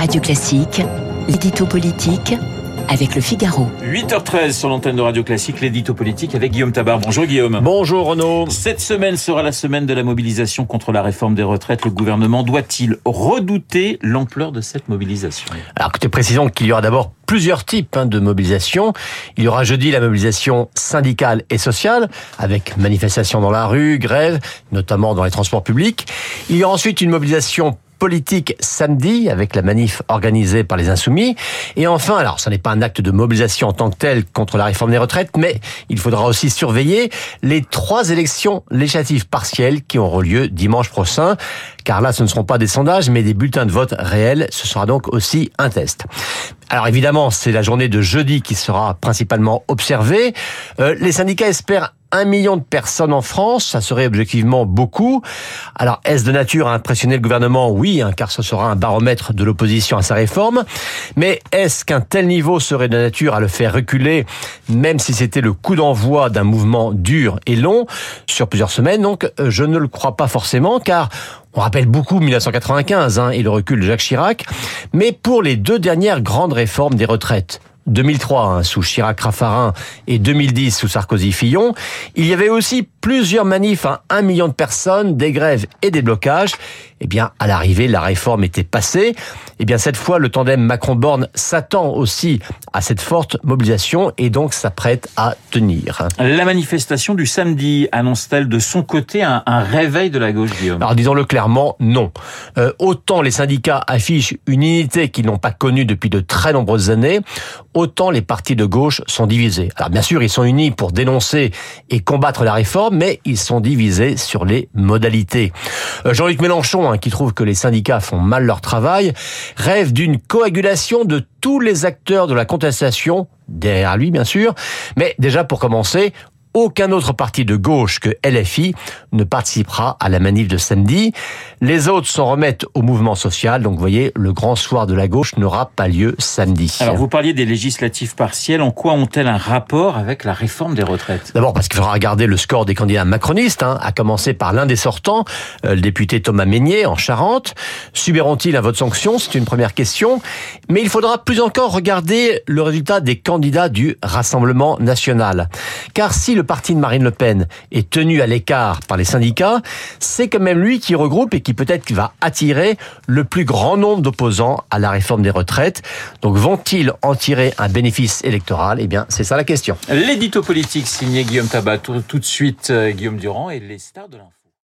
Radio Classique, l'édito politique avec le Figaro. 8h13 sur l'antenne de Radio Classique, l'édito politique avec Guillaume Tabar. Bonjour Guillaume. Bonjour Renaud. Cette semaine sera la semaine de la mobilisation contre la réforme des retraites. Le gouvernement doit-il redouter l'ampleur de cette mobilisation? Alors, écoutez, précisons qu'il y aura d'abord plusieurs types hein, de mobilisation. Il y aura jeudi la mobilisation syndicale et sociale, avec manifestation dans la rue, grève, notamment dans les transports publics. Il y aura ensuite une mobilisation politique samedi avec la manif organisée par les Insoumis. Et enfin, alors ce n'est pas un acte de mobilisation en tant que tel contre la réforme des retraites, mais il faudra aussi surveiller les trois élections législatives partielles qui auront lieu dimanche prochain. Car là, ce ne seront pas des sondages, mais des bulletins de vote réels. Ce sera donc aussi un test. Alors évidemment, c'est la journée de jeudi qui sera principalement observée. Euh, les syndicats espèrent un million de personnes en France, ça serait objectivement beaucoup. Alors, est-ce de nature à impressionner le gouvernement? Oui, hein, car ce sera un baromètre de l'opposition à sa réforme. Mais est-ce qu'un tel niveau serait de nature à le faire reculer, même si c'était le coup d'envoi d'un mouvement dur et long, sur plusieurs semaines Donc, je ne le crois pas forcément, car on rappelle beaucoup 1995 hein, et le recul de Jacques Chirac. Mais pour les deux dernières grandes réformes des retraites, 2003 hein, sous Chirac-Raffarin et 2010 sous Sarkozy-Fillon, il y avait aussi plusieurs manifs à un million de personnes, des grèves et des blocages. Eh bien, à l'arrivée, la réforme était passée. Eh bien, cette fois, le tandem Macron-Borne s'attend aussi à cette forte mobilisation et donc s'apprête à tenir. La manifestation du samedi annonce-t-elle de son côté un, réveil de la gauche, Guillaume? Alors, disons-le clairement, non. Euh, autant les syndicats affichent une unité qu'ils n'ont pas connue depuis de très nombreuses années, autant les partis de gauche sont divisés. Alors, bien sûr, ils sont unis pour dénoncer et combattre la réforme, mais ils sont divisés sur les modalités. Euh, Jean-Luc Mélenchon, hein, qui trouve que les syndicats font mal leur travail, rêve d'une coagulation de tous les acteurs de la contestation derrière lui bien sûr, mais déjà pour commencer, aucun autre parti de gauche que LFI ne participera à la manif de samedi. Les autres s'en remettent au mouvement social. Donc, vous voyez, le grand soir de la gauche n'aura pas lieu samedi. Alors, vous parliez des législatives partielles. En quoi ont-elles un rapport avec la réforme des retraites? D'abord, parce qu'il faudra regarder le score des candidats macronistes, hein, à commencer par l'un des sortants, euh, le député Thomas Meignet, en Charente. Subiront-ils un vote sanction? C'est une première question. Mais il faudra plus encore regarder le résultat des candidats du Rassemblement national. Car si le parti de Marine Le Pen est tenu à l'écart par les syndicats, c'est quand même lui qui regroupe et qui peut-être va attirer le plus grand nombre d'opposants à la réforme des retraites. Donc vont-ils en tirer un bénéfice électoral? Eh bien, c'est ça la question. L'édito politique signé Guillaume Tabat. Tout, tout de suite, euh, Guillaume Durand et les stars de l'info.